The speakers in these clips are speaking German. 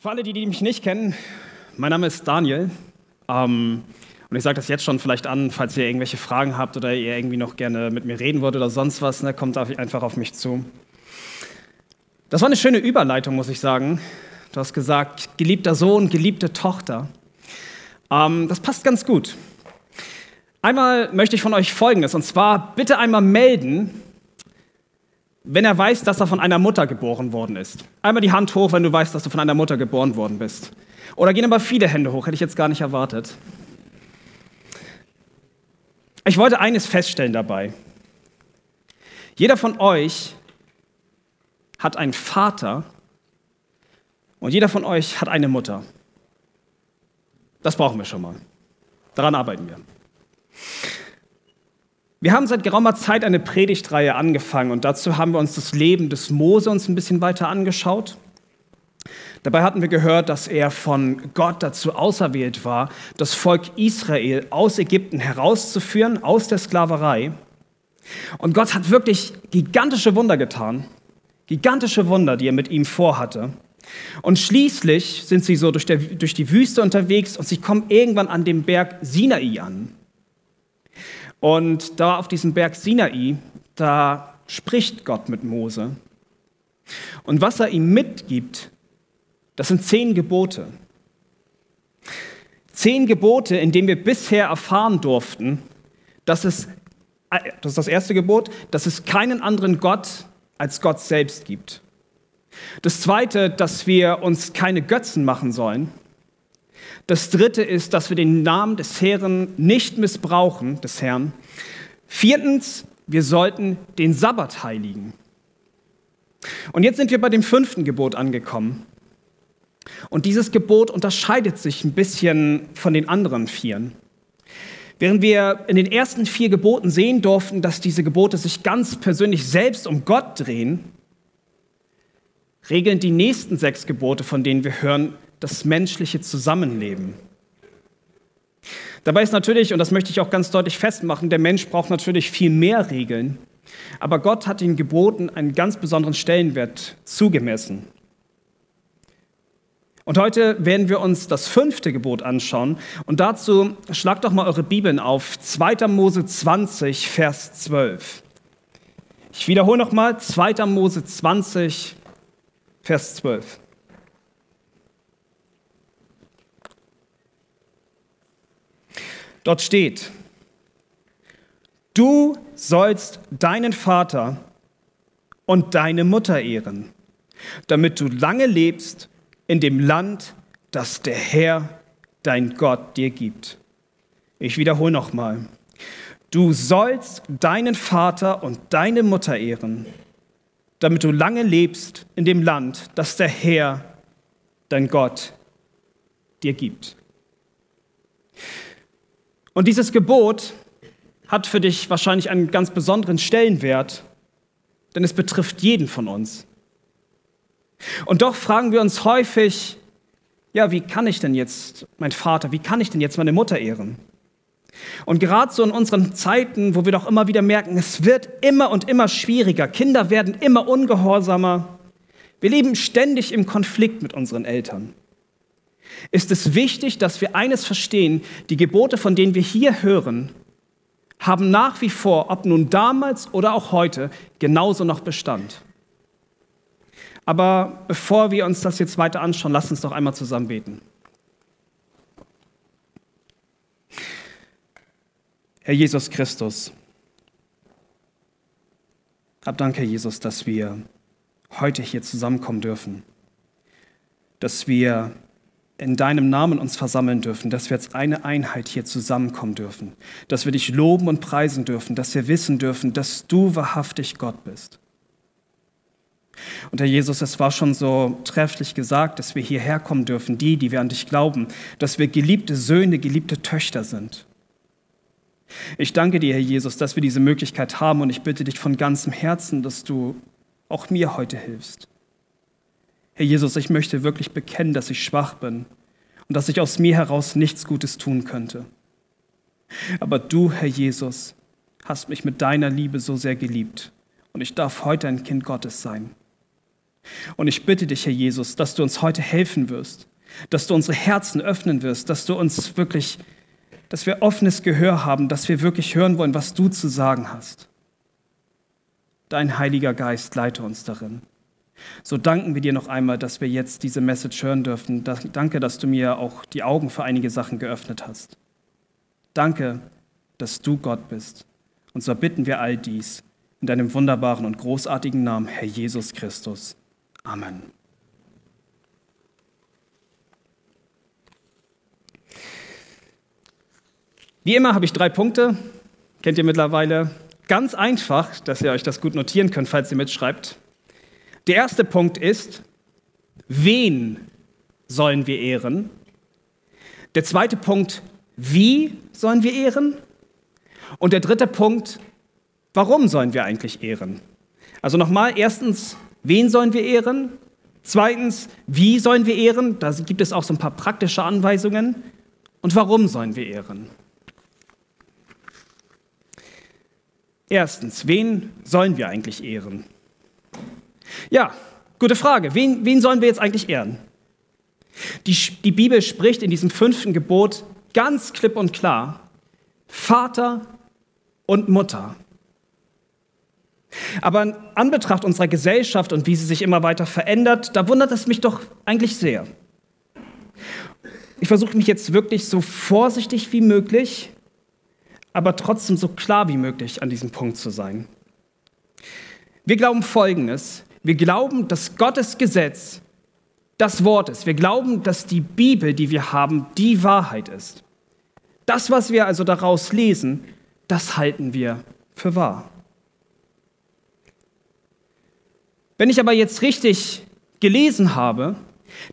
Für alle, die, die mich nicht kennen, mein Name ist Daniel. Ähm, und ich sage das jetzt schon vielleicht an, falls ihr irgendwelche Fragen habt oder ihr irgendwie noch gerne mit mir reden wollt oder sonst was, ne, kommt einfach auf mich zu. Das war eine schöne Überleitung, muss ich sagen. Du hast gesagt, geliebter Sohn, geliebte Tochter. Ähm, das passt ganz gut. Einmal möchte ich von euch Folgendes, und zwar bitte einmal melden, wenn er weiß, dass er von einer Mutter geboren worden ist. Einmal die Hand hoch, wenn du weißt, dass du von einer Mutter geboren worden bist. Oder gehen aber viele Hände hoch, hätte ich jetzt gar nicht erwartet. Ich wollte eines feststellen dabei. Jeder von euch hat einen Vater und jeder von euch hat eine Mutter. Das brauchen wir schon mal. Daran arbeiten wir. Wir haben seit geraumer Zeit eine Predigtreihe angefangen und dazu haben wir uns das Leben des Mose uns ein bisschen weiter angeschaut. Dabei hatten wir gehört, dass er von Gott dazu auserwählt war, das Volk Israel aus Ägypten herauszuführen, aus der Sklaverei. Und Gott hat wirklich gigantische Wunder getan, gigantische Wunder, die er mit ihm vorhatte. Und schließlich sind sie so durch, der, durch die Wüste unterwegs und sie kommen irgendwann an dem Berg Sinai an. Und da auf diesem Berg Sinai, da spricht Gott mit Mose. Und was er ihm mitgibt, das sind zehn Gebote. Zehn Gebote, in denen wir bisher erfahren durften, dass es, das ist das erste Gebot, dass es keinen anderen Gott als Gott selbst gibt. Das zweite, dass wir uns keine Götzen machen sollen. Das dritte ist, dass wir den Namen des Herrn nicht missbrauchen, des Herrn. Viertens, wir sollten den Sabbat heiligen. Und jetzt sind wir bei dem fünften Gebot angekommen. Und dieses Gebot unterscheidet sich ein bisschen von den anderen vieren. Während wir in den ersten vier Geboten sehen durften, dass diese Gebote sich ganz persönlich selbst um Gott drehen, regeln die nächsten sechs Gebote, von denen wir hören, das menschliche Zusammenleben. Dabei ist natürlich, und das möchte ich auch ganz deutlich festmachen, der Mensch braucht natürlich viel mehr Regeln. Aber Gott hat den Geboten einen ganz besonderen Stellenwert zugemessen. Und heute werden wir uns das fünfte Gebot anschauen. Und dazu schlagt doch mal eure Bibeln auf 2. Mose 20, Vers 12. Ich wiederhole nochmal 2. Mose 20, Vers 12. Dort steht, du sollst deinen Vater und deine Mutter ehren, damit du lange lebst in dem Land, das der Herr, dein Gott, dir gibt. Ich wiederhole nochmal. Du sollst deinen Vater und deine Mutter ehren, damit du lange lebst in dem Land, das der Herr, dein Gott, dir gibt. Und dieses Gebot hat für dich wahrscheinlich einen ganz besonderen Stellenwert, denn es betrifft jeden von uns. Und doch fragen wir uns häufig, ja, wie kann ich denn jetzt mein Vater, wie kann ich denn jetzt meine Mutter ehren? Und gerade so in unseren Zeiten, wo wir doch immer wieder merken, es wird immer und immer schwieriger, Kinder werden immer ungehorsamer, wir leben ständig im Konflikt mit unseren Eltern ist es wichtig, dass wir eines verstehen, die Gebote, von denen wir hier hören, haben nach wie vor, ob nun damals oder auch heute, genauso noch Bestand. Aber bevor wir uns das jetzt weiter anschauen, lasst uns doch einmal zusammen beten. Herr Jesus Christus, hab Dank, Herr Jesus, dass wir heute hier zusammenkommen dürfen, dass wir in deinem Namen uns versammeln dürfen, dass wir als eine Einheit hier zusammenkommen dürfen, dass wir dich loben und preisen dürfen, dass wir wissen dürfen, dass du wahrhaftig Gott bist. Und Herr Jesus, es war schon so trefflich gesagt, dass wir hierher kommen dürfen, die, die wir an dich glauben, dass wir geliebte Söhne, geliebte Töchter sind. Ich danke dir, Herr Jesus, dass wir diese Möglichkeit haben und ich bitte dich von ganzem Herzen, dass du auch mir heute hilfst. Herr Jesus, ich möchte wirklich bekennen, dass ich schwach bin und dass ich aus mir heraus nichts Gutes tun könnte. Aber du, Herr Jesus, hast mich mit deiner Liebe so sehr geliebt und ich darf heute ein Kind Gottes sein. Und ich bitte dich, Herr Jesus, dass du uns heute helfen wirst, dass du unsere Herzen öffnen wirst, dass du uns wirklich, dass wir offenes Gehör haben, dass wir wirklich hören wollen, was du zu sagen hast. Dein Heiliger Geist leite uns darin. So danken wir dir noch einmal, dass wir jetzt diese Message hören dürfen. Danke, dass du mir auch die Augen für einige Sachen geöffnet hast. Danke, dass du Gott bist. Und so bitten wir all dies in deinem wunderbaren und großartigen Namen, Herr Jesus Christus. Amen. Wie immer habe ich drei Punkte, kennt ihr mittlerweile. Ganz einfach, dass ihr euch das gut notieren könnt, falls ihr mitschreibt. Der erste Punkt ist, wen sollen wir ehren? Der zweite Punkt, wie sollen wir ehren? Und der dritte Punkt, warum sollen wir eigentlich ehren? Also nochmal, erstens, wen sollen wir ehren? Zweitens, wie sollen wir ehren? Da gibt es auch so ein paar praktische Anweisungen. Und warum sollen wir ehren? Erstens, wen sollen wir eigentlich ehren? Ja, gute Frage. Wen, wen sollen wir jetzt eigentlich ehren? Die, die Bibel spricht in diesem fünften Gebot ganz klipp und klar, Vater und Mutter. Aber in Anbetracht unserer Gesellschaft und wie sie sich immer weiter verändert, da wundert es mich doch eigentlich sehr. Ich versuche mich jetzt wirklich so vorsichtig wie möglich, aber trotzdem so klar wie möglich an diesem Punkt zu sein. Wir glauben Folgendes. Wir glauben, dass Gottes Gesetz das Wort ist. Wir glauben, dass die Bibel, die wir haben, die Wahrheit ist. Das, was wir also daraus lesen, das halten wir für wahr. Wenn ich aber jetzt richtig gelesen habe,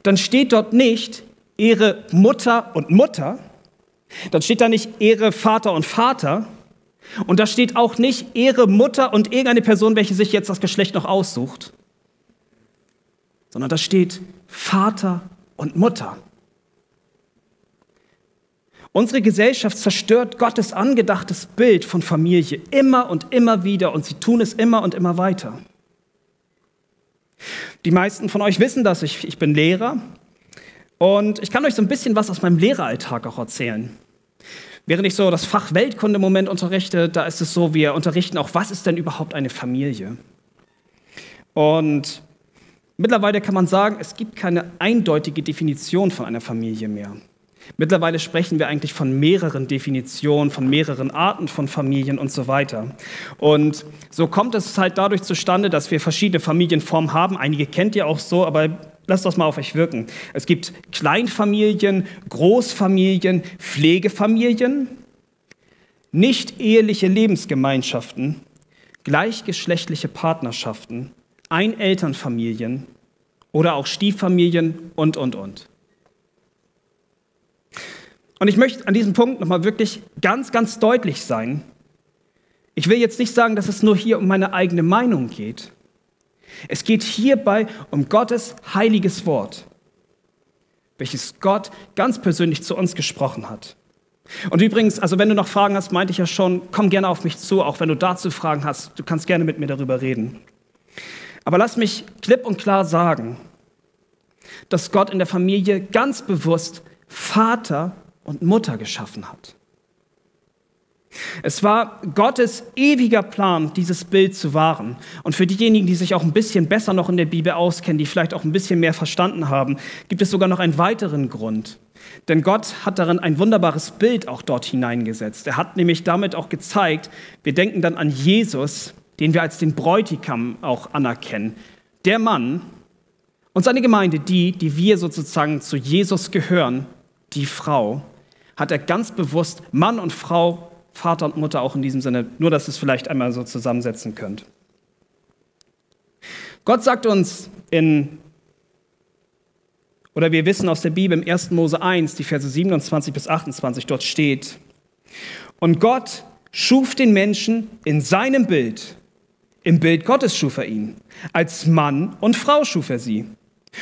dann steht dort nicht Ehre Mutter und Mutter, dann steht da nicht Ehre Vater und Vater, und da steht auch nicht Ehre Mutter und irgendeine Person, welche sich jetzt das Geschlecht noch aussucht, sondern da steht Vater und Mutter. Unsere Gesellschaft zerstört Gottes angedachtes Bild von Familie immer und immer wieder und sie tun es immer und immer weiter. Die meisten von euch wissen das, ich, ich bin Lehrer und ich kann euch so ein bisschen was aus meinem Lehreralltag auch erzählen. Während ich so das Fach Weltkunde im Moment unterrichte, da ist es so, wir unterrichten auch, was ist denn überhaupt eine Familie? Und Mittlerweile kann man sagen, es gibt keine eindeutige Definition von einer Familie mehr. Mittlerweile sprechen wir eigentlich von mehreren Definitionen, von mehreren Arten von Familien und so weiter. Und so kommt es halt dadurch zustande, dass wir verschiedene Familienformen haben. Einige kennt ihr auch so, aber lasst das mal auf euch wirken. Es gibt Kleinfamilien, Großfamilien, Pflegefamilien, nicht eheliche Lebensgemeinschaften, gleichgeschlechtliche Partnerschaften Einelternfamilien oder auch Stieffamilien und, und, und. Und ich möchte an diesem Punkt nochmal wirklich ganz, ganz deutlich sein. Ich will jetzt nicht sagen, dass es nur hier um meine eigene Meinung geht. Es geht hierbei um Gottes heiliges Wort, welches Gott ganz persönlich zu uns gesprochen hat. Und übrigens, also wenn du noch Fragen hast, meinte ich ja schon, komm gerne auf mich zu, auch wenn du dazu Fragen hast, du kannst gerne mit mir darüber reden. Aber lass mich klipp und klar sagen, dass Gott in der Familie ganz bewusst Vater und Mutter geschaffen hat. Es war Gottes ewiger Plan, dieses Bild zu wahren. Und für diejenigen, die sich auch ein bisschen besser noch in der Bibel auskennen, die vielleicht auch ein bisschen mehr verstanden haben, gibt es sogar noch einen weiteren Grund. Denn Gott hat darin ein wunderbares Bild auch dort hineingesetzt. Er hat nämlich damit auch gezeigt, wir denken dann an Jesus, den wir als den Bräutigam auch anerkennen. Der Mann und seine Gemeinde, die, die wir sozusagen zu Jesus gehören, die Frau, hat er ganz bewusst Mann und Frau, Vater und Mutter auch in diesem Sinne, nur dass ihr es vielleicht einmal so zusammensetzen könnt. Gott sagt uns in, oder wir wissen aus der Bibel im 1. Mose 1, die Verse 27 bis 28, dort steht, und Gott schuf den Menschen in seinem Bild, im Bild Gottes schuf er ihn. Als Mann und Frau schuf er sie.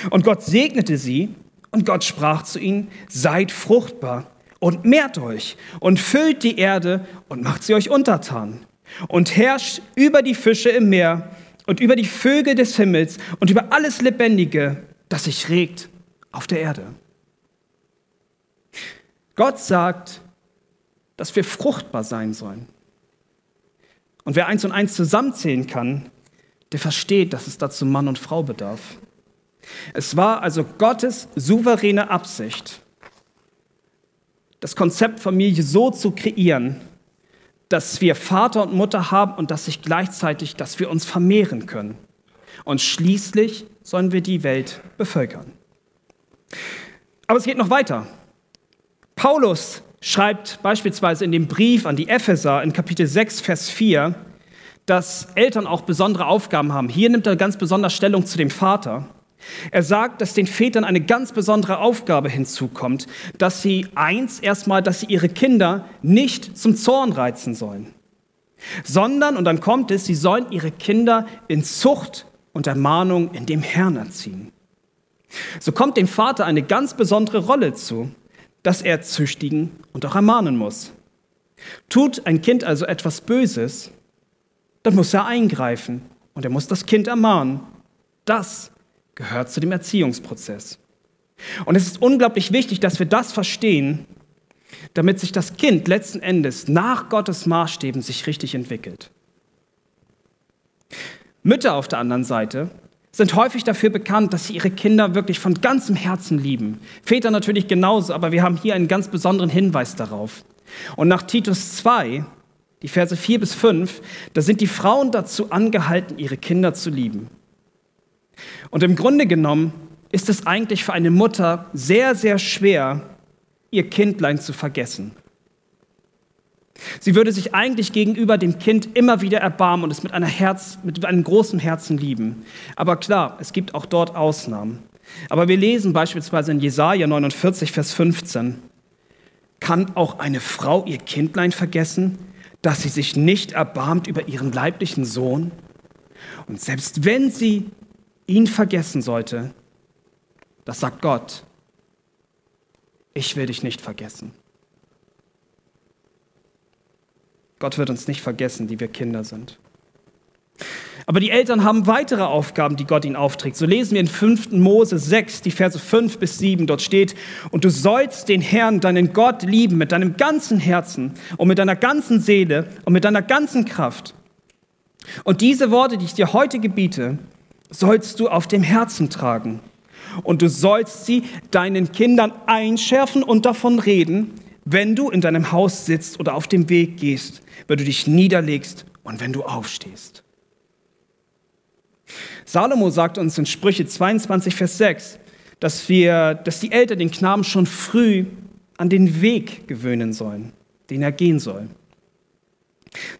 Und Gott segnete sie und Gott sprach zu ihnen, seid fruchtbar und mehrt euch und füllt die Erde und macht sie euch untertan und herrscht über die Fische im Meer und über die Vögel des Himmels und über alles Lebendige, das sich regt auf der Erde. Gott sagt, dass wir fruchtbar sein sollen. Und wer eins und eins zusammenzählen kann, der versteht, dass es dazu Mann und Frau bedarf. Es war also Gottes souveräne Absicht, das Konzept Familie so zu kreieren, dass wir Vater und Mutter haben und dass sich gleichzeitig, dass wir uns vermehren können. Und schließlich sollen wir die Welt bevölkern. Aber es geht noch weiter. Paulus schreibt beispielsweise in dem Brief an die Epheser in Kapitel 6, Vers 4, dass Eltern auch besondere Aufgaben haben. Hier nimmt er ganz besonders Stellung zu dem Vater. Er sagt, dass den Vätern eine ganz besondere Aufgabe hinzukommt, dass sie eins erstmal, dass sie ihre Kinder nicht zum Zorn reizen sollen, sondern, und dann kommt es, sie sollen ihre Kinder in Zucht und Ermahnung in dem Herrn erziehen. So kommt dem Vater eine ganz besondere Rolle zu, dass er züchtigen und auch ermahnen muss. Tut ein Kind also etwas Böses, dann muss er eingreifen und er muss das Kind ermahnen. Das gehört zu dem Erziehungsprozess. Und es ist unglaublich wichtig, dass wir das verstehen, damit sich das Kind letzten Endes nach Gottes Maßstäben sich richtig entwickelt. Mütter auf der anderen Seite sind häufig dafür bekannt, dass sie ihre Kinder wirklich von ganzem Herzen lieben. Väter natürlich genauso, aber wir haben hier einen ganz besonderen Hinweis darauf. Und nach Titus 2, die Verse 4 bis 5, da sind die Frauen dazu angehalten, ihre Kinder zu lieben. Und im Grunde genommen ist es eigentlich für eine Mutter sehr, sehr schwer, ihr Kindlein zu vergessen. Sie würde sich eigentlich gegenüber dem Kind immer wieder erbarmen und es mit, einer Herz, mit einem großen Herzen lieben. Aber klar, es gibt auch dort Ausnahmen. Aber wir lesen beispielsweise in Jesaja 49, Vers 15: Kann auch eine Frau ihr Kindlein vergessen, dass sie sich nicht erbarmt über ihren leiblichen Sohn? Und selbst wenn sie ihn vergessen sollte, das sagt Gott, ich will dich nicht vergessen. Gott wird uns nicht vergessen, die wir Kinder sind. Aber die Eltern haben weitere Aufgaben, die Gott ihnen aufträgt. So lesen wir in 5. Mose 6, die Verse 5 bis 7. Dort steht, und du sollst den Herrn, deinen Gott, lieben mit deinem ganzen Herzen und mit deiner ganzen Seele und mit deiner ganzen Kraft. Und diese Worte, die ich dir heute gebiete, sollst du auf dem Herzen tragen. Und du sollst sie deinen Kindern einschärfen und davon reden, wenn du in deinem Haus sitzt oder auf dem Weg gehst, wenn du dich niederlegst und wenn du aufstehst. Salomo sagt uns in Sprüche 22, Vers 6, dass, wir, dass die Eltern den Knaben schon früh an den Weg gewöhnen sollen, den er gehen soll.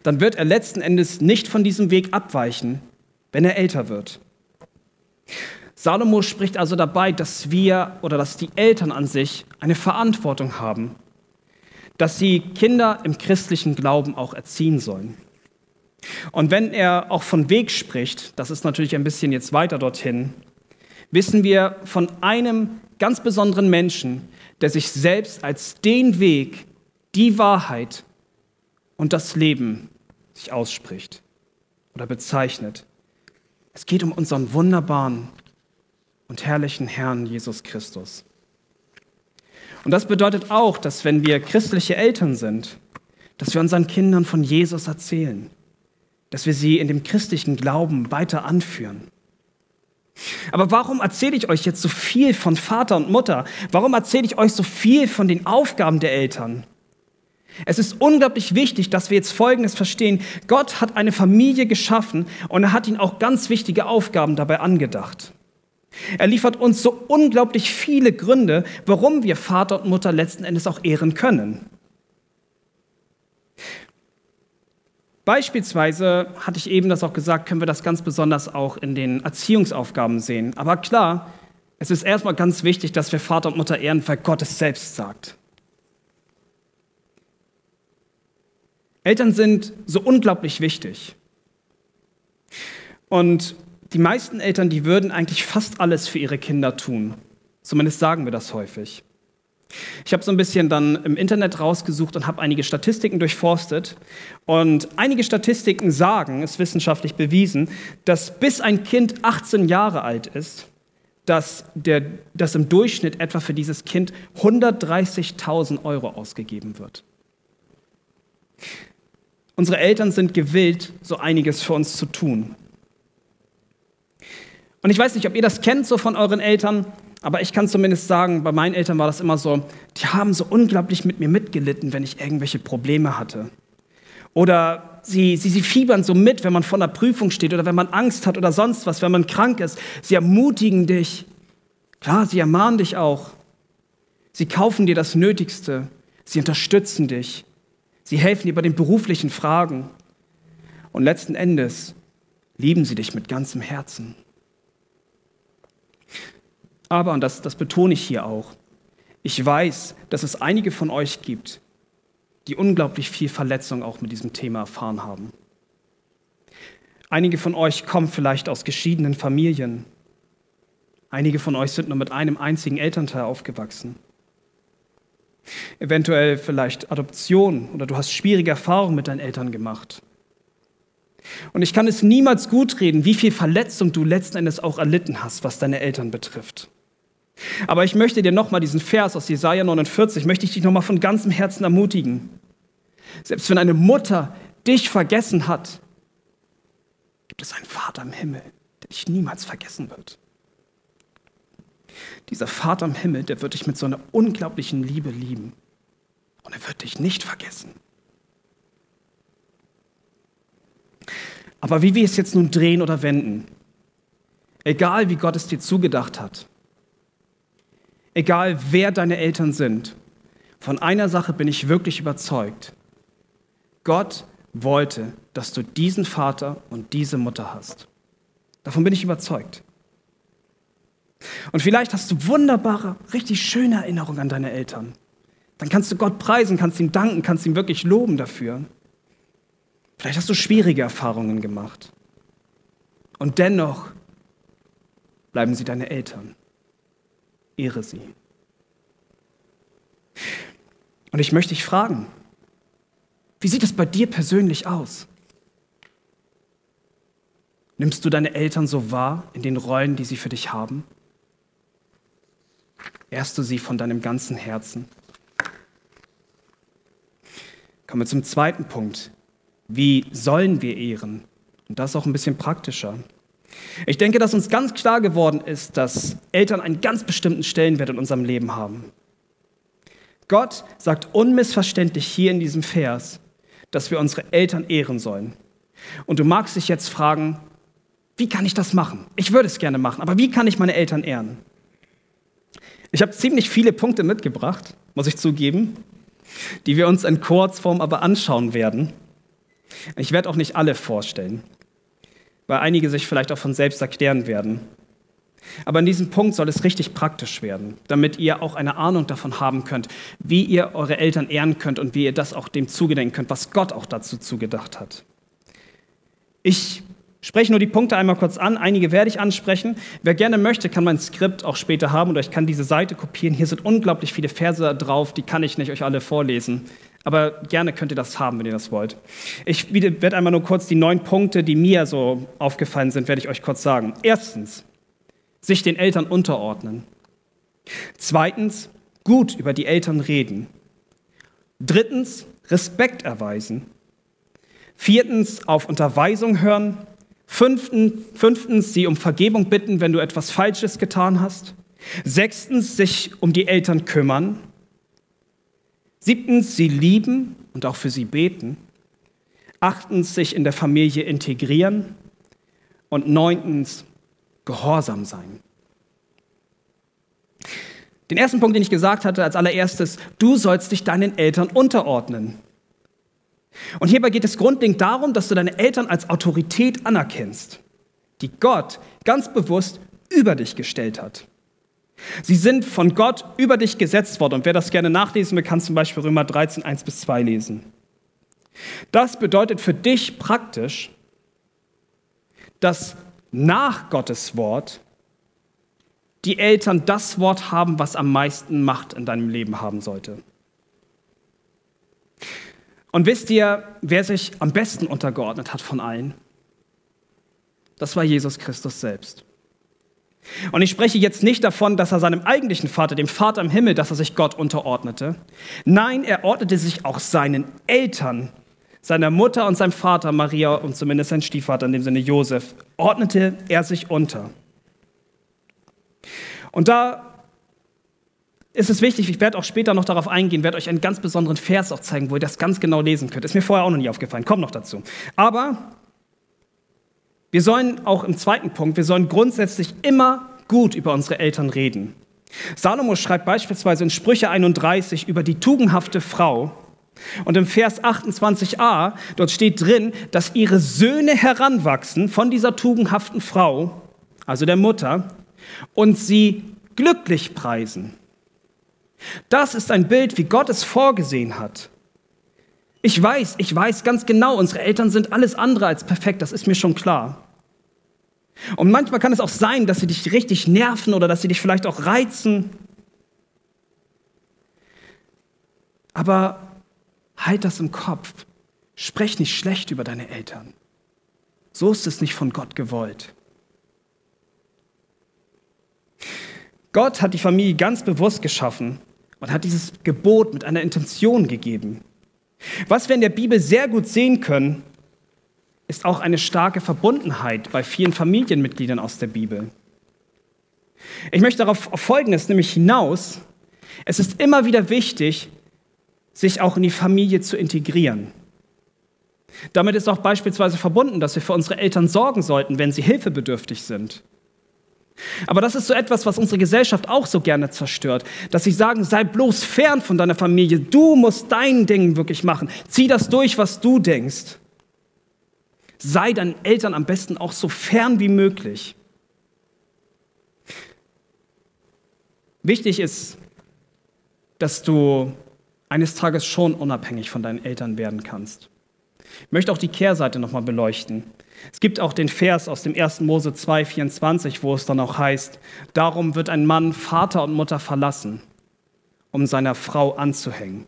Dann wird er letzten Endes nicht von diesem Weg abweichen, wenn er älter wird. Salomo spricht also dabei, dass wir oder dass die Eltern an sich eine Verantwortung haben, dass sie Kinder im christlichen Glauben auch erziehen sollen. Und wenn er auch von Weg spricht, das ist natürlich ein bisschen jetzt weiter dorthin, wissen wir von einem ganz besonderen Menschen, der sich selbst als den Weg, die Wahrheit und das Leben sich ausspricht oder bezeichnet. Es geht um unseren wunderbaren und herrlichen Herrn Jesus Christus. Und das bedeutet auch, dass wenn wir christliche Eltern sind, dass wir unseren Kindern von Jesus erzählen, dass wir sie in dem christlichen Glauben weiter anführen. Aber warum erzähle ich euch jetzt so viel von Vater und Mutter? Warum erzähle ich euch so viel von den Aufgaben der Eltern? Es ist unglaublich wichtig, dass wir jetzt Folgendes verstehen. Gott hat eine Familie geschaffen und er hat ihnen auch ganz wichtige Aufgaben dabei angedacht. Er liefert uns so unglaublich viele Gründe, warum wir Vater und Mutter letzten Endes auch ehren können. Beispielsweise, hatte ich eben das auch gesagt, können wir das ganz besonders auch in den Erziehungsaufgaben sehen. Aber klar, es ist erstmal ganz wichtig, dass wir Vater und Mutter ehren, weil Gott es selbst sagt. Eltern sind so unglaublich wichtig. Und die meisten Eltern, die würden eigentlich fast alles für ihre Kinder tun. Zumindest sagen wir das häufig. Ich habe so ein bisschen dann im Internet rausgesucht und habe einige Statistiken durchforstet. Und einige Statistiken sagen, ist wissenschaftlich bewiesen, dass bis ein Kind 18 Jahre alt ist, dass, der, dass im Durchschnitt etwa für dieses Kind 130.000 Euro ausgegeben wird. Unsere Eltern sind gewillt, so einiges für uns zu tun. Und ich weiß nicht, ob ihr das kennt so von euren Eltern, aber ich kann zumindest sagen, bei meinen Eltern war das immer so, die haben so unglaublich mit mir mitgelitten, wenn ich irgendwelche Probleme hatte. Oder sie, sie, sie fiebern so mit, wenn man vor einer Prüfung steht oder wenn man Angst hat oder sonst was, wenn man krank ist. Sie ermutigen dich. Klar, sie ermahnen dich auch. Sie kaufen dir das Nötigste. Sie unterstützen dich. Sie helfen dir bei den beruflichen Fragen. Und letzten Endes lieben sie dich mit ganzem Herzen. Aber, und das, das betone ich hier auch, ich weiß, dass es einige von euch gibt, die unglaublich viel Verletzung auch mit diesem Thema erfahren haben. Einige von euch kommen vielleicht aus geschiedenen Familien. Einige von euch sind nur mit einem einzigen Elternteil aufgewachsen. Eventuell vielleicht Adoption oder du hast schwierige Erfahrungen mit deinen Eltern gemacht. Und ich kann es niemals gut reden, wie viel Verletzung du letzten Endes auch erlitten hast, was deine Eltern betrifft. Aber ich möchte dir nochmal diesen Vers aus Jesaja 49, möchte ich dich nochmal von ganzem Herzen ermutigen. Selbst wenn eine Mutter dich vergessen hat, gibt es einen Vater im Himmel, der dich niemals vergessen wird. Dieser Vater im Himmel, der wird dich mit so einer unglaublichen Liebe lieben. Und er wird dich nicht vergessen. Aber wie wir es jetzt nun drehen oder wenden, egal wie Gott es dir zugedacht hat, egal wer deine Eltern sind, von einer Sache bin ich wirklich überzeugt. Gott wollte, dass du diesen Vater und diese Mutter hast. Davon bin ich überzeugt. Und vielleicht hast du wunderbare, richtig schöne Erinnerungen an deine Eltern. Dann kannst du Gott preisen, kannst ihm danken, kannst ihm wirklich loben dafür. Vielleicht hast du schwierige Erfahrungen gemacht. Und dennoch bleiben sie deine Eltern. Ehre sie. Und ich möchte dich fragen, wie sieht es bei dir persönlich aus? Nimmst du deine Eltern so wahr in den Rollen, die sie für dich haben? Ehrst du sie von deinem ganzen Herzen? Kommen wir zum zweiten Punkt. Wie sollen wir ehren? Und das auch ein bisschen praktischer. Ich denke, dass uns ganz klar geworden ist, dass Eltern einen ganz bestimmten Stellenwert in unserem Leben haben. Gott sagt unmissverständlich hier in diesem Vers, dass wir unsere Eltern ehren sollen. Und du magst dich jetzt fragen, wie kann ich das machen? Ich würde es gerne machen, aber wie kann ich meine Eltern ehren? Ich habe ziemlich viele Punkte mitgebracht, muss ich zugeben, die wir uns in Kurzform aber anschauen werden. Ich werde auch nicht alle vorstellen, weil einige sich vielleicht auch von selbst erklären werden. Aber in diesem Punkt soll es richtig praktisch werden, damit ihr auch eine Ahnung davon haben könnt, wie ihr eure Eltern ehren könnt und wie ihr das auch dem zugedenken könnt, was Gott auch dazu zugedacht hat. Ich spreche nur die Punkte einmal kurz an. Einige werde ich ansprechen. Wer gerne möchte, kann mein Skript auch später haben oder ich kann diese Seite kopieren. Hier sind unglaublich viele Verse drauf, die kann ich nicht euch alle vorlesen. Aber gerne könnt ihr das haben, wenn ihr das wollt. Ich werde einmal nur kurz die neun Punkte, die mir so aufgefallen sind, werde ich euch kurz sagen. Erstens, sich den Eltern unterordnen. Zweitens, gut über die Eltern reden. Drittens, Respekt erweisen. Viertens, auf Unterweisung hören. Fünftens, sie um Vergebung bitten, wenn du etwas Falsches getan hast. Sechstens, sich um die Eltern kümmern. Siebtens, sie lieben und auch für sie beten. Achtens, sich in der Familie integrieren. Und neuntens, gehorsam sein. Den ersten Punkt, den ich gesagt hatte als allererstes, du sollst dich deinen Eltern unterordnen. Und hierbei geht es grundlegend darum, dass du deine Eltern als Autorität anerkennst, die Gott ganz bewusst über dich gestellt hat. Sie sind von Gott über dich gesetzt worden. Und wer das gerne nachlesen will, kann zum Beispiel Römer 13, 1 bis 2 lesen. Das bedeutet für dich praktisch, dass nach Gottes Wort die Eltern das Wort haben, was am meisten Macht in deinem Leben haben sollte. Und wisst ihr, wer sich am besten untergeordnet hat von allen? Das war Jesus Christus selbst. Und ich spreche jetzt nicht davon, dass er seinem eigentlichen Vater, dem Vater im Himmel, dass er sich Gott unterordnete. Nein, er ordnete sich auch seinen Eltern, seiner Mutter und seinem Vater Maria und zumindest sein Stiefvater, in dem Sinne Josef, ordnete er sich unter. Und da ist es wichtig, ich werde auch später noch darauf eingehen, werde euch einen ganz besonderen Vers auch zeigen, wo ihr das ganz genau lesen könnt. Ist mir vorher auch noch nie aufgefallen, kommt noch dazu. Aber wir sollen auch im zweiten Punkt, wir sollen grundsätzlich immer gut über unsere Eltern reden. Salomo schreibt beispielsweise in Sprüche 31 über die tugendhafte Frau. Und im Vers 28a, dort steht drin, dass ihre Söhne heranwachsen von dieser tugendhaften Frau, also der Mutter, und sie glücklich preisen. Das ist ein Bild, wie Gott es vorgesehen hat. Ich weiß, ich weiß ganz genau, unsere Eltern sind alles andere als perfekt, das ist mir schon klar. Und manchmal kann es auch sein, dass sie dich richtig nerven oder dass sie dich vielleicht auch reizen. Aber halt das im Kopf. Sprech nicht schlecht über deine Eltern. So ist es nicht von Gott gewollt. Gott hat die Familie ganz bewusst geschaffen und hat dieses Gebot mit einer Intention gegeben. Was wir in der Bibel sehr gut sehen können, ist auch eine starke Verbundenheit bei vielen Familienmitgliedern aus der Bibel. Ich möchte darauf auf Folgendes nämlich hinaus. Es ist immer wieder wichtig, sich auch in die Familie zu integrieren. Damit ist auch beispielsweise verbunden, dass wir für unsere Eltern sorgen sollten, wenn sie hilfebedürftig sind. Aber das ist so etwas, was unsere Gesellschaft auch so gerne zerstört, dass sie sagen, sei bloß fern von deiner Familie, du musst dein Ding wirklich machen, zieh das durch, was du denkst. Sei deinen Eltern am besten auch so fern wie möglich. Wichtig ist, dass du eines Tages schon unabhängig von deinen Eltern werden kannst. Ich möchte auch die Kehrseite nochmal beleuchten. Es gibt auch den Vers aus dem 1. Mose 2,24, wo es dann auch heißt: Darum wird ein Mann Vater und Mutter verlassen, um seiner Frau anzuhängen.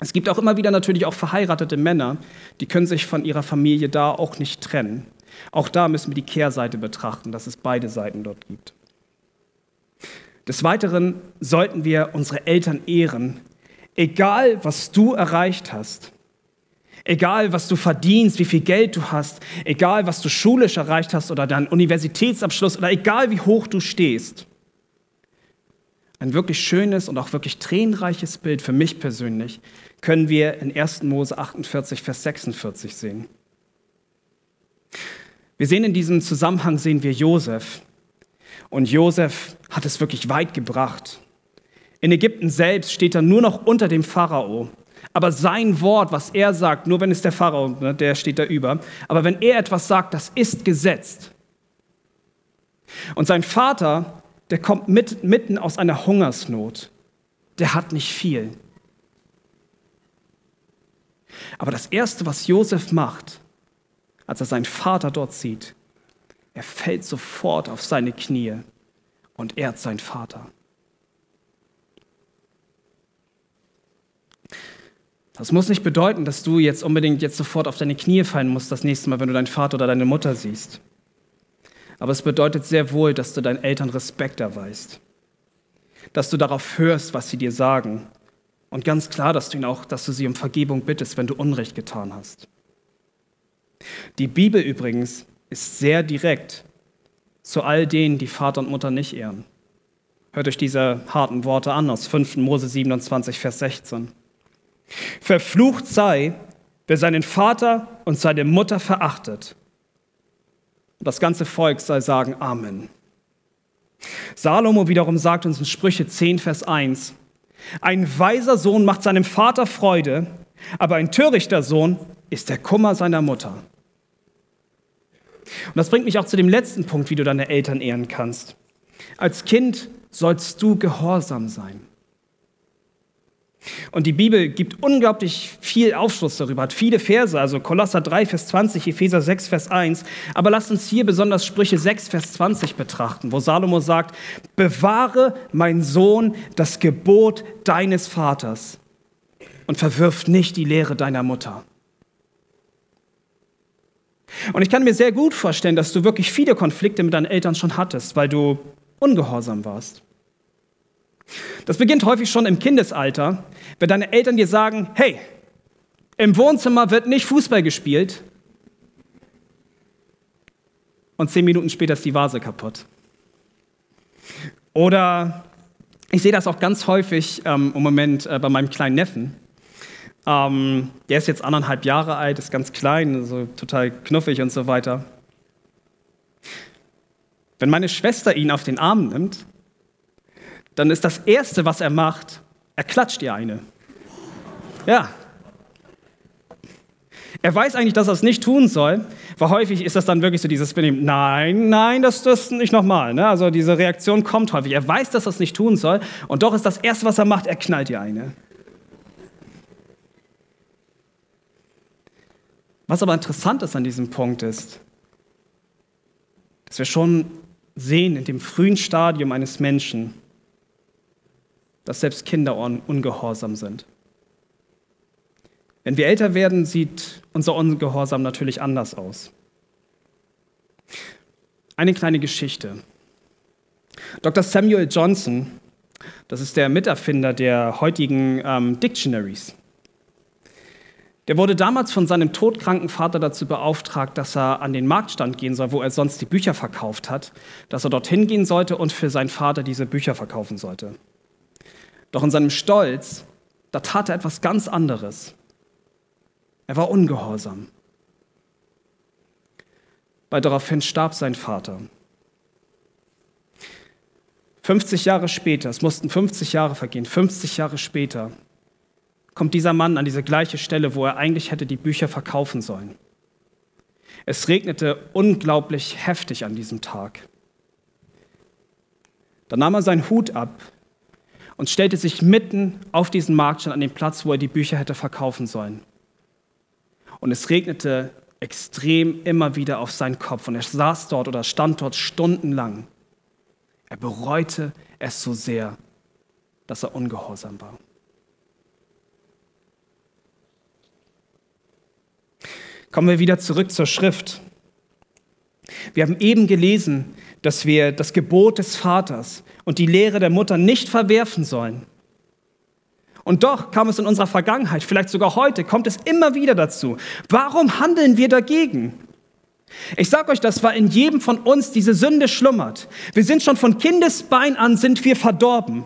Es gibt auch immer wieder natürlich auch verheiratete Männer, die können sich von ihrer Familie da auch nicht trennen. Auch da müssen wir die Kehrseite betrachten, dass es beide Seiten dort gibt. Des Weiteren sollten wir unsere Eltern ehren, egal was du erreicht hast, egal was du verdienst, wie viel Geld du hast, egal was du schulisch erreicht hast oder deinen Universitätsabschluss oder egal wie hoch du stehst. Ein wirklich schönes und auch wirklich tränenreiches Bild für mich persönlich können wir in 1. Mose 48, Vers 46 sehen. Wir sehen in diesem Zusammenhang sehen wir Josef. Und Josef hat es wirklich weit gebracht. In Ägypten selbst steht er nur noch unter dem Pharao. Aber sein Wort, was er sagt, nur wenn es der Pharao, ne, der steht da über, aber wenn er etwas sagt, das ist gesetzt. Und sein Vater, der kommt mit, mitten aus einer Hungersnot. Der hat nicht viel. Aber das Erste, was Josef macht, als er seinen Vater dort sieht, er fällt sofort auf seine Knie und ehrt seinen Vater. Das muss nicht bedeuten, dass du jetzt unbedingt jetzt sofort auf deine Knie fallen musst, das nächste Mal, wenn du deinen Vater oder deine Mutter siehst. Aber es bedeutet sehr wohl, dass du deinen Eltern Respekt erweist. Dass du darauf hörst, was sie dir sagen. Und ganz klar, dass du, ihn auch, dass du sie um Vergebung bittest, wenn du Unrecht getan hast. Die Bibel übrigens ist sehr direkt zu all denen, die Vater und Mutter nicht ehren. Hört euch diese harten Worte an aus 5. Mose 27, Vers 16. Verflucht sei, wer seinen Vater und seine Mutter verachtet. Und das ganze Volk soll sagen Amen. Salomo wiederum sagt uns in Sprüche 10, Vers 1, ein weiser Sohn macht seinem Vater Freude, aber ein törichter Sohn ist der Kummer seiner Mutter. Und das bringt mich auch zu dem letzten Punkt, wie du deine Eltern ehren kannst. Als Kind sollst du gehorsam sein. Und die Bibel gibt unglaublich viel Aufschluss darüber, hat viele Verse, also Kolosser 3, Vers 20, Epheser 6, Vers 1. Aber lasst uns hier besonders Sprüche 6, Vers 20 betrachten, wo Salomo sagt, bewahre, mein Sohn, das Gebot deines Vaters und verwirf nicht die Lehre deiner Mutter. Und ich kann mir sehr gut vorstellen, dass du wirklich viele Konflikte mit deinen Eltern schon hattest, weil du ungehorsam warst. Das beginnt häufig schon im Kindesalter, wenn deine Eltern dir sagen, hey, im Wohnzimmer wird nicht Fußball gespielt und zehn Minuten später ist die Vase kaputt. Oder ich sehe das auch ganz häufig ähm, im Moment äh, bei meinem kleinen Neffen. Ähm, der ist jetzt anderthalb Jahre alt, ist ganz klein, also total knuffig und so weiter. Wenn meine Schwester ihn auf den Arm nimmt, dann ist das Erste, was er macht, er klatscht ihr eine. Ja. Er weiß eigentlich, dass er es nicht tun soll, weil häufig ist das dann wirklich so dieses Benehmen, nein, nein, das ist nicht nochmal. Ne? Also diese Reaktion kommt häufig. Er weiß, dass er es nicht tun soll und doch ist das Erste, was er macht, er knallt ihr eine. Was aber interessant ist an diesem Punkt ist, dass wir schon sehen in dem frühen Stadium eines Menschen, dass selbst Kinder ungehorsam sind. Wenn wir älter werden, sieht unser Ungehorsam natürlich anders aus. Eine kleine Geschichte. Dr. Samuel Johnson, das ist der Miterfinder der heutigen ähm, Dictionaries, der wurde damals von seinem todkranken Vater dazu beauftragt, dass er an den Marktstand gehen soll, wo er sonst die Bücher verkauft hat, dass er dorthin gehen sollte und für seinen Vater diese Bücher verkaufen sollte. Doch in seinem Stolz, da tat er etwas ganz anderes. Er war ungehorsam. Weil daraufhin starb sein Vater. 50 Jahre später, es mussten 50 Jahre vergehen, 50 Jahre später kommt dieser Mann an diese gleiche Stelle, wo er eigentlich hätte die Bücher verkaufen sollen. Es regnete unglaublich heftig an diesem Tag. Dann nahm er seinen Hut ab und stellte sich mitten auf diesen Marktstand an den Platz, wo er die Bücher hätte verkaufen sollen. Und es regnete extrem immer wieder auf seinen Kopf und er saß dort oder stand dort stundenlang. Er bereute es so sehr, dass er ungehorsam war. Kommen wir wieder zurück zur Schrift. Wir haben eben gelesen, dass wir das Gebot des Vaters und die Lehre der Mutter nicht verwerfen sollen. Und doch kam es in unserer Vergangenheit, vielleicht sogar heute, kommt es immer wieder dazu. Warum handeln wir dagegen? Ich sage euch das, weil in jedem von uns diese Sünde schlummert. Wir sind schon von Kindesbein an sind wir verdorben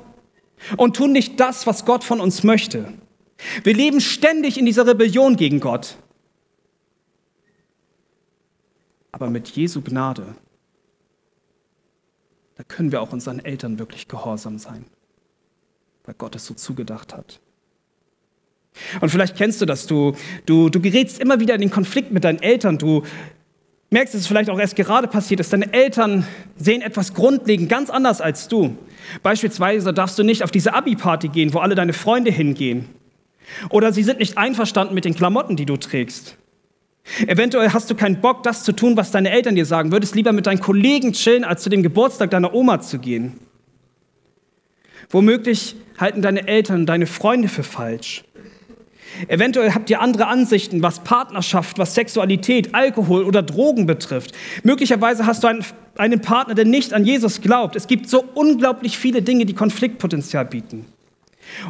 und tun nicht das, was Gott von uns möchte. Wir leben ständig in dieser Rebellion gegen Gott. Aber mit Jesu Gnade, da können wir auch unseren Eltern wirklich gehorsam sein, weil Gott es so zugedacht hat. Und vielleicht kennst du das, du, du, du gerätst immer wieder in den Konflikt mit deinen Eltern, du merkst, dass es vielleicht auch erst gerade passiert ist, deine Eltern sehen etwas grundlegend ganz anders als du. Beispielsweise darfst du nicht auf diese Abi-Party gehen, wo alle deine Freunde hingehen. Oder sie sind nicht einverstanden mit den Klamotten, die du trägst. Eventuell hast du keinen Bock, das zu tun, was deine Eltern dir sagen. Würdest lieber mit deinen Kollegen chillen, als zu dem Geburtstag deiner Oma zu gehen. Womöglich halten deine Eltern deine Freunde für falsch. Eventuell habt ihr andere Ansichten, was Partnerschaft, was Sexualität, Alkohol oder Drogen betrifft. Möglicherweise hast du einen, einen Partner, der nicht an Jesus glaubt. Es gibt so unglaublich viele Dinge, die Konfliktpotenzial bieten.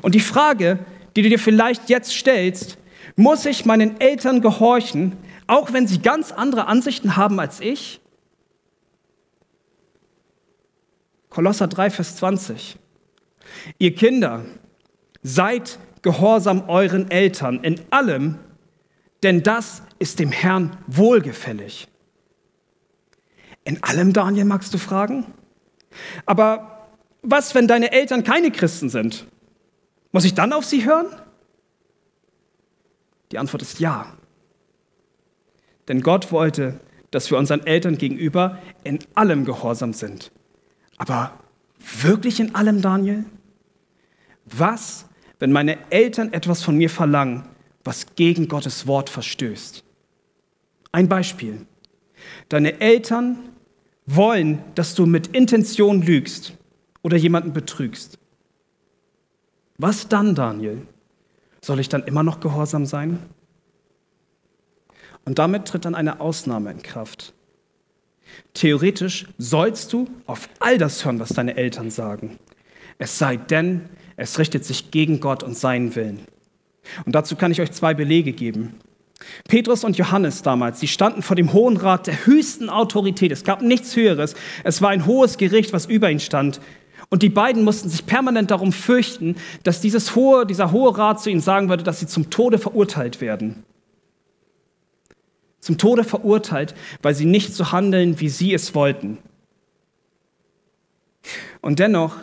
Und die Frage, die du dir vielleicht jetzt stellst, muss ich meinen Eltern gehorchen, auch wenn sie ganz andere Ansichten haben als ich? Kolosser 3, Vers 20. Ihr Kinder, seid gehorsam euren Eltern in allem, denn das ist dem Herrn wohlgefällig. In allem, Daniel, magst du fragen? Aber was, wenn deine Eltern keine Christen sind? Muss ich dann auf sie hören? Die Antwort ist ja. Denn Gott wollte, dass wir unseren Eltern gegenüber in allem gehorsam sind. Aber wirklich in allem, Daniel? Was, wenn meine Eltern etwas von mir verlangen, was gegen Gottes Wort verstößt. Ein Beispiel. Deine Eltern wollen, dass du mit Intention lügst oder jemanden betrügst. Was dann, Daniel? Soll ich dann immer noch gehorsam sein? Und damit tritt dann eine Ausnahme in Kraft. Theoretisch sollst du auf all das hören, was deine Eltern sagen. Es sei denn, es richtet sich gegen Gott und seinen Willen. Und dazu kann ich euch zwei Belege geben. Petrus und Johannes damals, die standen vor dem Hohen Rat der höchsten Autorität. Es gab nichts Höheres. Es war ein hohes Gericht, was über ihn stand. Und die beiden mussten sich permanent darum fürchten, dass dieses hohe, dieser Hohe Rat zu ihnen sagen würde, dass sie zum Tode verurteilt werden. Zum Tode verurteilt, weil sie nicht so handeln, wie sie es wollten. Und dennoch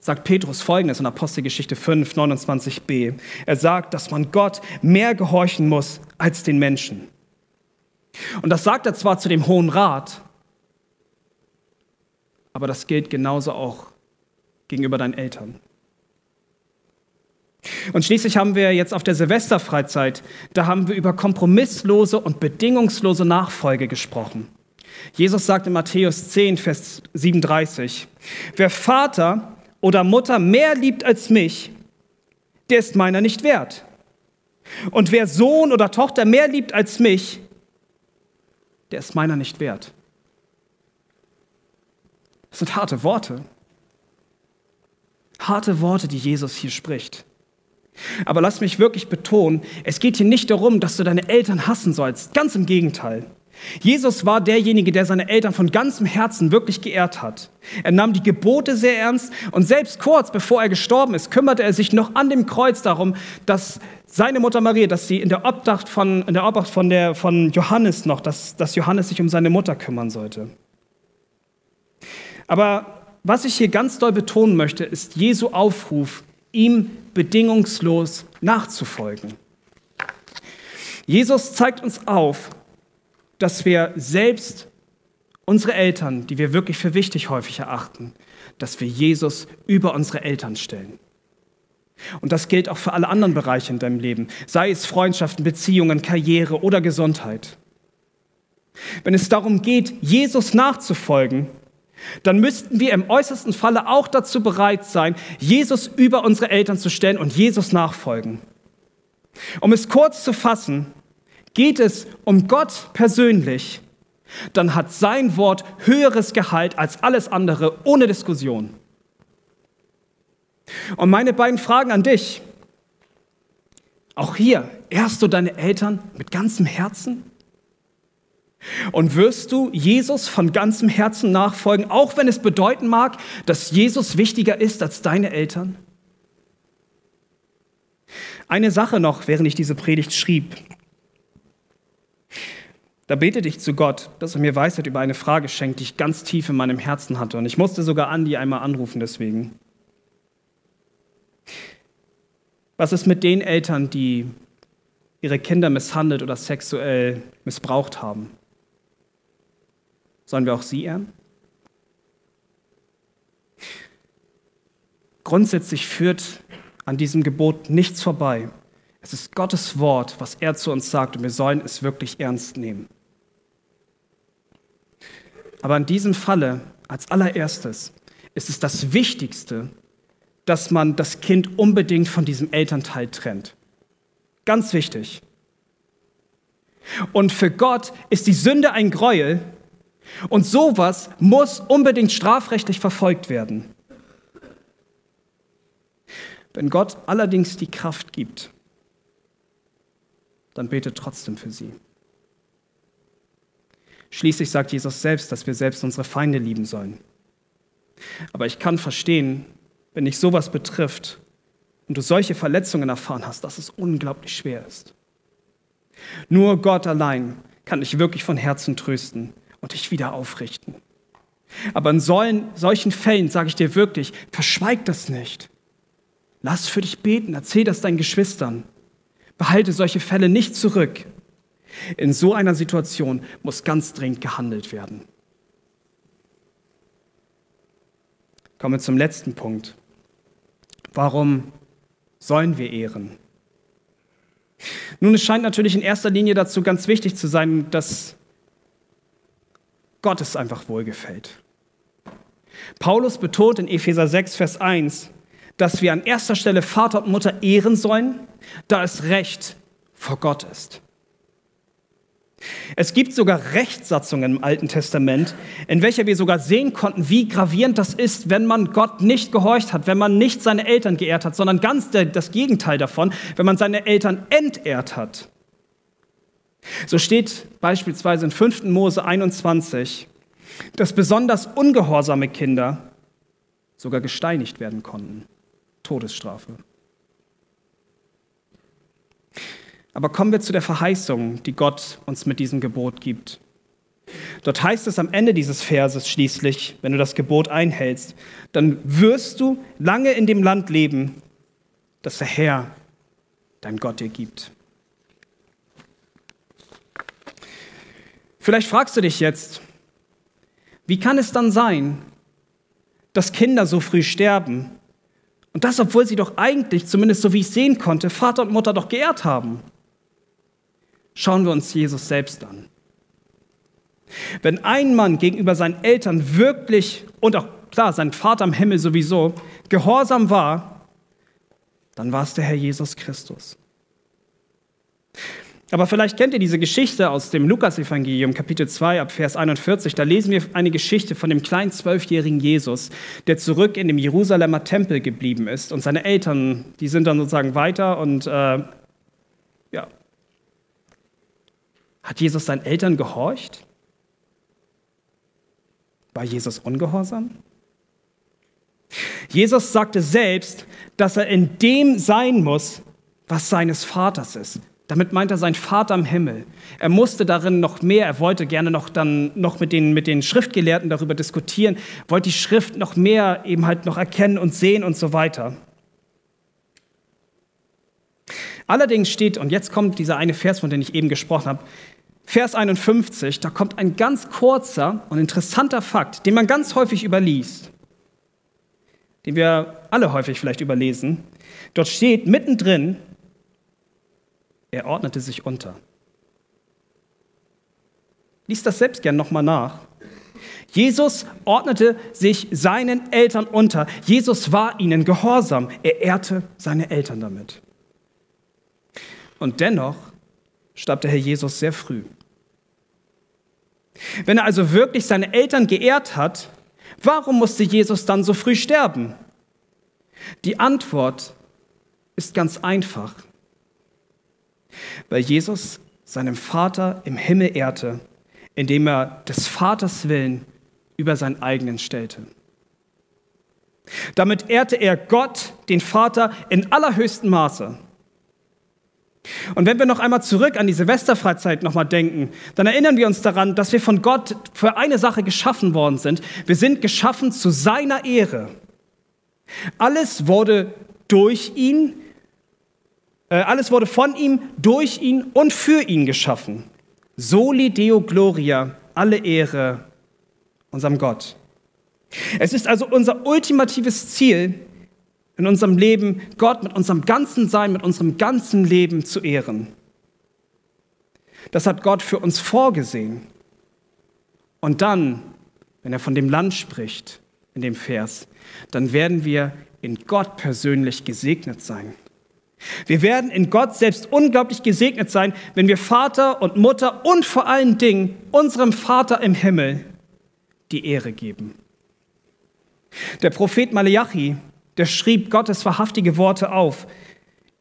sagt Petrus folgendes in Apostelgeschichte 5, 29b. Er sagt, dass man Gott mehr gehorchen muss als den Menschen. Und das sagt er zwar zu dem Hohen Rat, aber das gilt genauso auch gegenüber deinen Eltern. Und schließlich haben wir jetzt auf der Silvesterfreizeit, da haben wir über kompromisslose und bedingungslose Nachfolge gesprochen. Jesus sagt in Matthäus 10, Vers 37, wer Vater oder Mutter mehr liebt als mich, der ist meiner nicht wert. Und wer Sohn oder Tochter mehr liebt als mich, der ist meiner nicht wert. Das sind harte Worte. Harte Worte, die Jesus hier spricht. Aber lass mich wirklich betonen, es geht hier nicht darum, dass du deine Eltern hassen sollst. Ganz im Gegenteil. Jesus war derjenige, der seine Eltern von ganzem Herzen wirklich geehrt hat. Er nahm die Gebote sehr ernst und selbst kurz bevor er gestorben ist, kümmerte er sich noch an dem Kreuz darum, dass seine Mutter Maria, dass sie in der Obdacht von, in der Obdacht von, der, von Johannes noch, dass, dass Johannes sich um seine Mutter kümmern sollte. Aber was ich hier ganz doll betonen möchte, ist Jesu Aufruf, ihm bedingungslos nachzufolgen. Jesus zeigt uns auf, dass wir selbst unsere Eltern, die wir wirklich für wichtig häufig erachten, dass wir Jesus über unsere Eltern stellen. Und das gilt auch für alle anderen Bereiche in deinem Leben, sei es Freundschaften, Beziehungen, Karriere oder Gesundheit. Wenn es darum geht, Jesus nachzufolgen, dann müssten wir im äußersten Falle auch dazu bereit sein, Jesus über unsere Eltern zu stellen und Jesus nachfolgen. Um es kurz zu fassen, Geht es um Gott persönlich, dann hat sein Wort höheres Gehalt als alles andere, ohne Diskussion. Und meine beiden Fragen an dich. Auch hier, ehrst du deine Eltern mit ganzem Herzen? Und wirst du Jesus von ganzem Herzen nachfolgen, auch wenn es bedeuten mag, dass Jesus wichtiger ist als deine Eltern? Eine Sache noch, während ich diese Predigt schrieb. Da betete ich zu Gott, dass er mir Weisheit über eine Frage schenkt, die ich ganz tief in meinem Herzen hatte. Und ich musste sogar Andi einmal anrufen deswegen. Was ist mit den Eltern, die ihre Kinder misshandelt oder sexuell missbraucht haben? Sollen wir auch sie ehren? Grundsätzlich führt an diesem Gebot nichts vorbei. Es ist Gottes Wort, was er zu uns sagt, und wir sollen es wirklich ernst nehmen. Aber in diesem Falle, als allererstes, ist es das Wichtigste, dass man das Kind unbedingt von diesem Elternteil trennt. Ganz wichtig. Und für Gott ist die Sünde ein Gräuel und sowas muss unbedingt strafrechtlich verfolgt werden. Wenn Gott allerdings die Kraft gibt, dann bete trotzdem für sie. Schließlich sagt Jesus selbst, dass wir selbst unsere Feinde lieben sollen. Aber ich kann verstehen, wenn dich sowas betrifft und du solche Verletzungen erfahren hast, dass es unglaublich schwer ist. Nur Gott allein kann dich wirklich von Herzen trösten und dich wieder aufrichten. Aber in solchen Fällen sage ich dir wirklich, verschweig das nicht. Lass für dich beten, erzähl das deinen Geschwistern. Behalte solche Fälle nicht zurück. In so einer Situation muss ganz dringend gehandelt werden. Kommen wir zum letzten Punkt. Warum sollen wir ehren. Nun, es scheint natürlich in erster Linie dazu ganz wichtig zu sein, dass Gott einfach wohlgefällt. Paulus betont in Epheser 6, Vers 1, dass wir an erster Stelle Vater und Mutter ehren sollen, da es Recht vor Gott ist. Es gibt sogar Rechtssatzungen im Alten Testament, in welcher wir sogar sehen konnten, wie gravierend das ist, wenn man Gott nicht gehorcht hat, wenn man nicht seine Eltern geehrt hat, sondern ganz das Gegenteil davon, wenn man seine Eltern entehrt hat. So steht beispielsweise in 5. Mose 21, dass besonders ungehorsame Kinder sogar gesteinigt werden konnten. Todesstrafe. Aber kommen wir zu der Verheißung, die Gott uns mit diesem Gebot gibt. Dort heißt es am Ende dieses Verses schließlich, wenn du das Gebot einhältst, dann wirst du lange in dem Land leben, das der Herr, dein Gott, dir gibt. Vielleicht fragst du dich jetzt, wie kann es dann sein, dass Kinder so früh sterben? Und das, obwohl sie doch eigentlich, zumindest so wie ich sehen konnte, Vater und Mutter doch geehrt haben. Schauen wir uns Jesus selbst an. Wenn ein Mann gegenüber seinen Eltern wirklich und auch klar, sein Vater im Himmel sowieso gehorsam war, dann war es der Herr Jesus Christus. Aber vielleicht kennt ihr diese Geschichte aus dem Lukasevangelium, Kapitel 2, ab Vers 41. Da lesen wir eine Geschichte von dem kleinen zwölfjährigen Jesus, der zurück in dem Jerusalemer Tempel geblieben ist. Und seine Eltern, die sind dann sozusagen weiter und äh, ja. Hat Jesus seinen Eltern gehorcht? War Jesus ungehorsam? Jesus sagte selbst, dass er in dem sein muss, was seines Vaters ist. Damit meint er sein Vater im Himmel. Er musste darin noch mehr, er wollte gerne noch dann noch mit den, mit den Schriftgelehrten darüber diskutieren, wollte die Schrift noch mehr eben halt noch erkennen und sehen und so weiter. Allerdings steht, und jetzt kommt dieser eine Vers, von dem ich eben gesprochen habe, Vers 51, da kommt ein ganz kurzer und interessanter Fakt, den man ganz häufig überliest, den wir alle häufig vielleicht überlesen. Dort steht mittendrin, er ordnete sich unter. Lies das selbst gern nochmal nach. Jesus ordnete sich seinen Eltern unter. Jesus war ihnen gehorsam. Er ehrte seine Eltern damit. Und dennoch starb der Herr Jesus sehr früh. Wenn er also wirklich seine Eltern geehrt hat, warum musste Jesus dann so früh sterben? Die Antwort ist ganz einfach weil Jesus seinem Vater im Himmel ehrte, indem er des Vaters Willen über seinen eigenen stellte. Damit ehrte er Gott, den Vater, in allerhöchstem Maße. Und wenn wir noch einmal zurück an die Silvesterfreizeit nochmal denken, dann erinnern wir uns daran, dass wir von Gott für eine Sache geschaffen worden sind. Wir sind geschaffen zu seiner Ehre. Alles wurde durch ihn, alles wurde von ihm, durch ihn und für ihn geschaffen. Soli Deo Gloria, alle Ehre unserem Gott. Es ist also unser ultimatives Ziel in unserem Leben, Gott mit unserem ganzen Sein, mit unserem ganzen Leben zu ehren. Das hat Gott für uns vorgesehen. Und dann, wenn er von dem Land spricht, in dem Vers, dann werden wir in Gott persönlich gesegnet sein. Wir werden in Gott selbst unglaublich gesegnet sein, wenn wir Vater und Mutter und vor allen Dingen unserem Vater im Himmel die Ehre geben. Der Prophet Maleachi, der schrieb Gottes wahrhaftige Worte auf.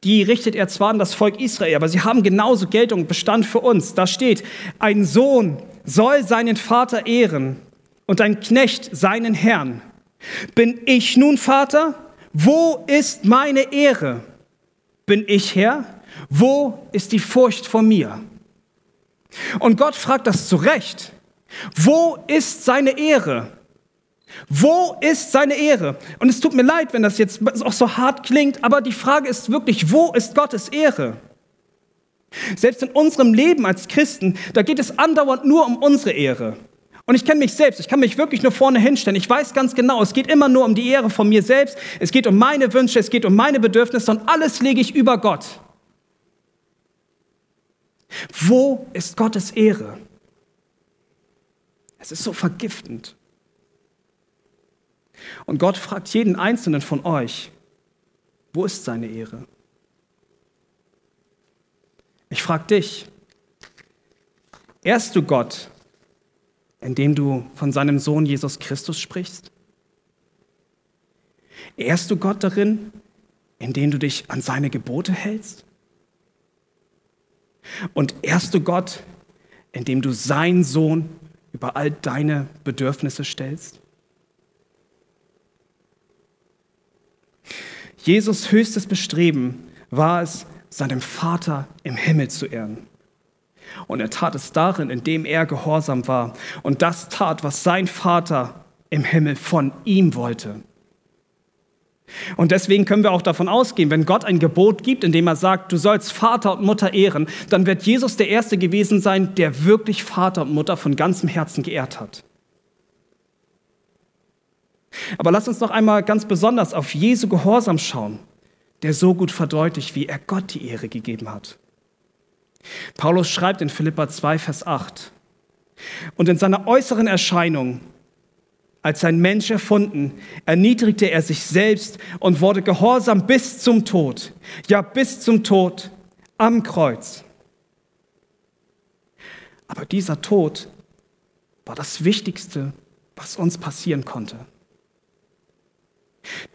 Die richtet er zwar an das Volk Israel, aber sie haben genauso Geltung und Bestand für uns. Da steht, ein Sohn soll seinen Vater ehren und ein Knecht seinen Herrn. Bin ich nun Vater? Wo ist meine Ehre? Bin ich Herr? Wo ist die Furcht vor mir? Und Gott fragt das zu Recht. Wo ist seine Ehre? Wo ist seine Ehre? Und es tut mir leid, wenn das jetzt auch so hart klingt, aber die Frage ist wirklich, wo ist Gottes Ehre? Selbst in unserem Leben als Christen, da geht es andauernd nur um unsere Ehre. Und ich kenne mich selbst, ich kann mich wirklich nur vorne hinstellen. Ich weiß ganz genau, es geht immer nur um die Ehre von mir selbst, es geht um meine Wünsche, es geht um meine Bedürfnisse und alles lege ich über Gott. Wo ist Gottes Ehre? Es ist so vergiftend. Und Gott fragt jeden einzelnen von euch, wo ist seine Ehre? Ich frage dich, ehrst du Gott indem du von seinem Sohn Jesus Christus sprichst? Ehrst du Gott darin, indem du dich an seine Gebote hältst? Und ehrst du Gott, indem du seinen Sohn über all deine Bedürfnisse stellst? Jesus höchstes Bestreben war es, seinem Vater im Himmel zu ehren. Und er tat es darin, indem er gehorsam war und das tat, was sein Vater im Himmel von ihm wollte. Und deswegen können wir auch davon ausgehen, wenn Gott ein Gebot gibt, indem er sagt, du sollst Vater und Mutter ehren, dann wird Jesus der Erste gewesen sein, der wirklich Vater und Mutter von ganzem Herzen geehrt hat. Aber lass uns noch einmal ganz besonders auf Jesu Gehorsam schauen, der so gut verdeutlicht, wie er Gott die Ehre gegeben hat. Paulus schreibt in Philippa 2, Vers 8, und in seiner äußeren Erscheinung, als ein Mensch erfunden, erniedrigte er sich selbst und wurde gehorsam bis zum Tod, ja bis zum Tod am Kreuz. Aber dieser Tod war das Wichtigste, was uns passieren konnte.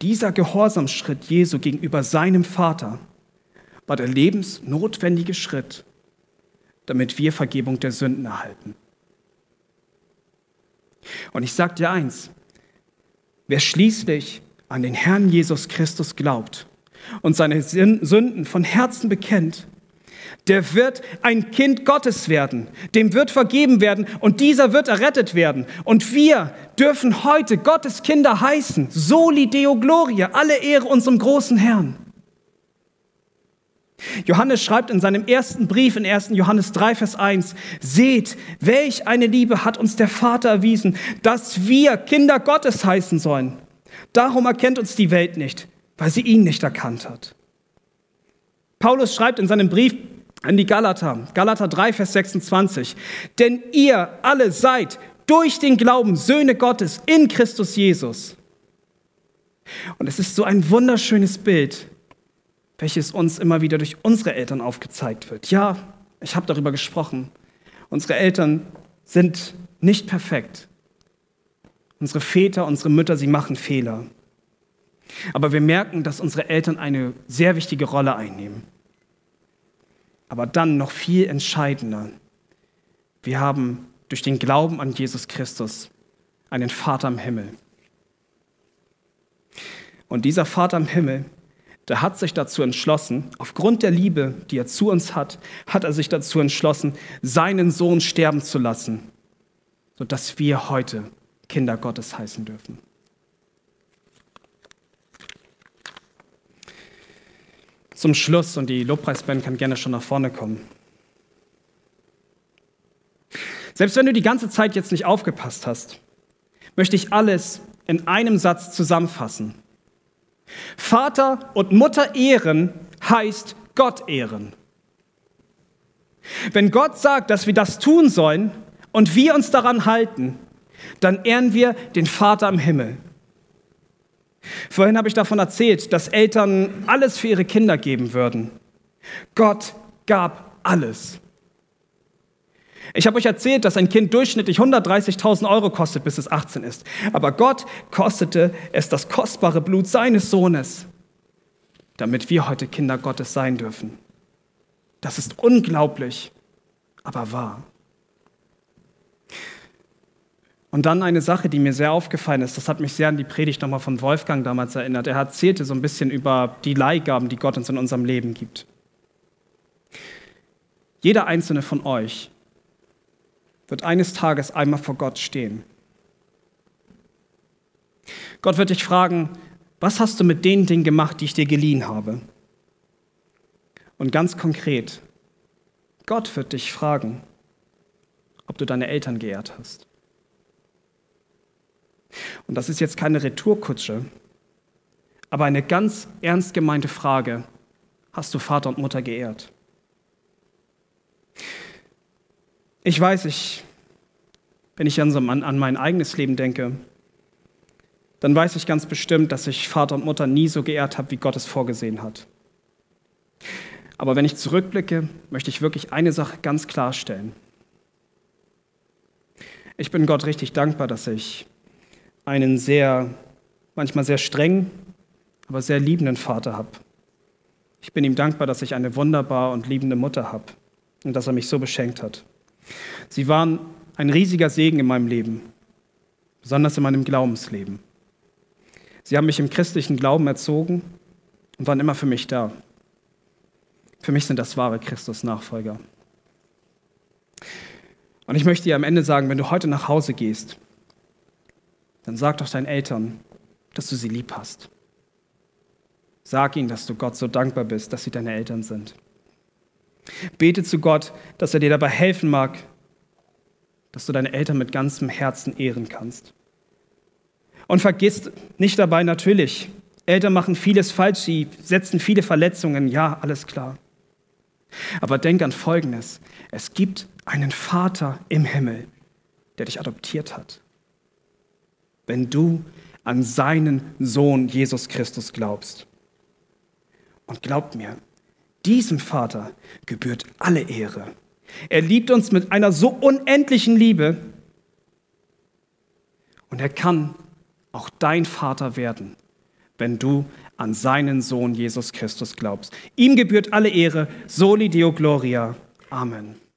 Dieser Gehorsamschritt Jesu gegenüber seinem Vater war der lebensnotwendige Schritt, damit wir Vergebung der Sünden erhalten. Und ich sage dir eins, wer schließlich an den Herrn Jesus Christus glaubt und seine Sünden von Herzen bekennt, der wird ein Kind Gottes werden, dem wird vergeben werden und dieser wird errettet werden. Und wir dürfen heute Gottes Kinder heißen. Soli Deo Gloria, alle Ehre unserem großen Herrn. Johannes schreibt in seinem ersten Brief in 1. Johannes 3, Vers 1, Seht, welch eine Liebe hat uns der Vater erwiesen, dass wir Kinder Gottes heißen sollen. Darum erkennt uns die Welt nicht, weil sie ihn nicht erkannt hat. Paulus schreibt in seinem Brief an die Galater, Galater 3, Vers 26, Denn ihr alle seid durch den Glauben Söhne Gottes in Christus Jesus. Und es ist so ein wunderschönes Bild, welches uns immer wieder durch unsere Eltern aufgezeigt wird. Ja, ich habe darüber gesprochen. Unsere Eltern sind nicht perfekt. Unsere Väter, unsere Mütter, sie machen Fehler. Aber wir merken, dass unsere Eltern eine sehr wichtige Rolle einnehmen. Aber dann noch viel entscheidender. Wir haben durch den Glauben an Jesus Christus einen Vater im Himmel. Und dieser Vater im Himmel, der hat sich dazu entschlossen, aufgrund der Liebe, die er zu uns hat, hat er sich dazu entschlossen, seinen Sohn sterben zu lassen, sodass wir heute Kinder Gottes heißen dürfen. Zum Schluss, und die Lobpreisband kann gerne schon nach vorne kommen. Selbst wenn du die ganze Zeit jetzt nicht aufgepasst hast, möchte ich alles in einem Satz zusammenfassen. Vater und Mutter ehren heißt Gott ehren. Wenn Gott sagt, dass wir das tun sollen und wir uns daran halten, dann ehren wir den Vater im Himmel. Vorhin habe ich davon erzählt, dass Eltern alles für ihre Kinder geben würden. Gott gab alles. Ich habe euch erzählt, dass ein Kind durchschnittlich 130.000 Euro kostet, bis es 18 ist. Aber Gott kostete es das kostbare Blut seines Sohnes, damit wir heute Kinder Gottes sein dürfen. Das ist unglaublich, aber wahr. Und dann eine Sache, die mir sehr aufgefallen ist, das hat mich sehr an die Predigt nochmal von Wolfgang damals erinnert. Er erzählte so ein bisschen über die Leihgaben, die Gott uns in unserem Leben gibt. Jeder einzelne von euch wird eines Tages einmal vor Gott stehen. Gott wird dich fragen, was hast du mit den Dingen gemacht, die ich dir geliehen habe? Und ganz konkret, Gott wird dich fragen, ob du deine Eltern geehrt hast. Und das ist jetzt keine Retourkutsche, aber eine ganz ernst gemeinte Frage. Hast du Vater und Mutter geehrt? Ich weiß, ich, wenn ich an, an mein eigenes Leben denke, dann weiß ich ganz bestimmt, dass ich Vater und Mutter nie so geehrt habe, wie Gott es vorgesehen hat. Aber wenn ich zurückblicke, möchte ich wirklich eine Sache ganz klarstellen. Ich bin Gott richtig dankbar, dass ich einen sehr, manchmal sehr strengen, aber sehr liebenden Vater habe. Ich bin ihm dankbar, dass ich eine wunderbar und liebende Mutter habe und dass er mich so beschenkt hat. Sie waren ein riesiger Segen in meinem Leben, besonders in meinem Glaubensleben. Sie haben mich im christlichen Glauben erzogen und waren immer für mich da. Für mich sind das wahre Christus-Nachfolger. Und ich möchte dir am Ende sagen, wenn du heute nach Hause gehst, dann sag doch deinen Eltern, dass du sie lieb hast. Sag ihnen, dass du Gott so dankbar bist, dass sie deine Eltern sind. Bete zu Gott, dass er dir dabei helfen mag, dass du deine Eltern mit ganzem Herzen ehren kannst. Und vergiss nicht dabei natürlich, Eltern machen vieles falsch, sie setzen viele Verletzungen, ja, alles klar. Aber denk an Folgendes, es gibt einen Vater im Himmel, der dich adoptiert hat. Wenn du an seinen Sohn Jesus Christus glaubst. Und glaubt mir, diesem Vater gebührt alle Ehre. Er liebt uns mit einer so unendlichen Liebe und er kann auch dein Vater werden, wenn du an seinen Sohn Jesus Christus glaubst. Ihm gebührt alle Ehre, soli Deo Gloria. Amen.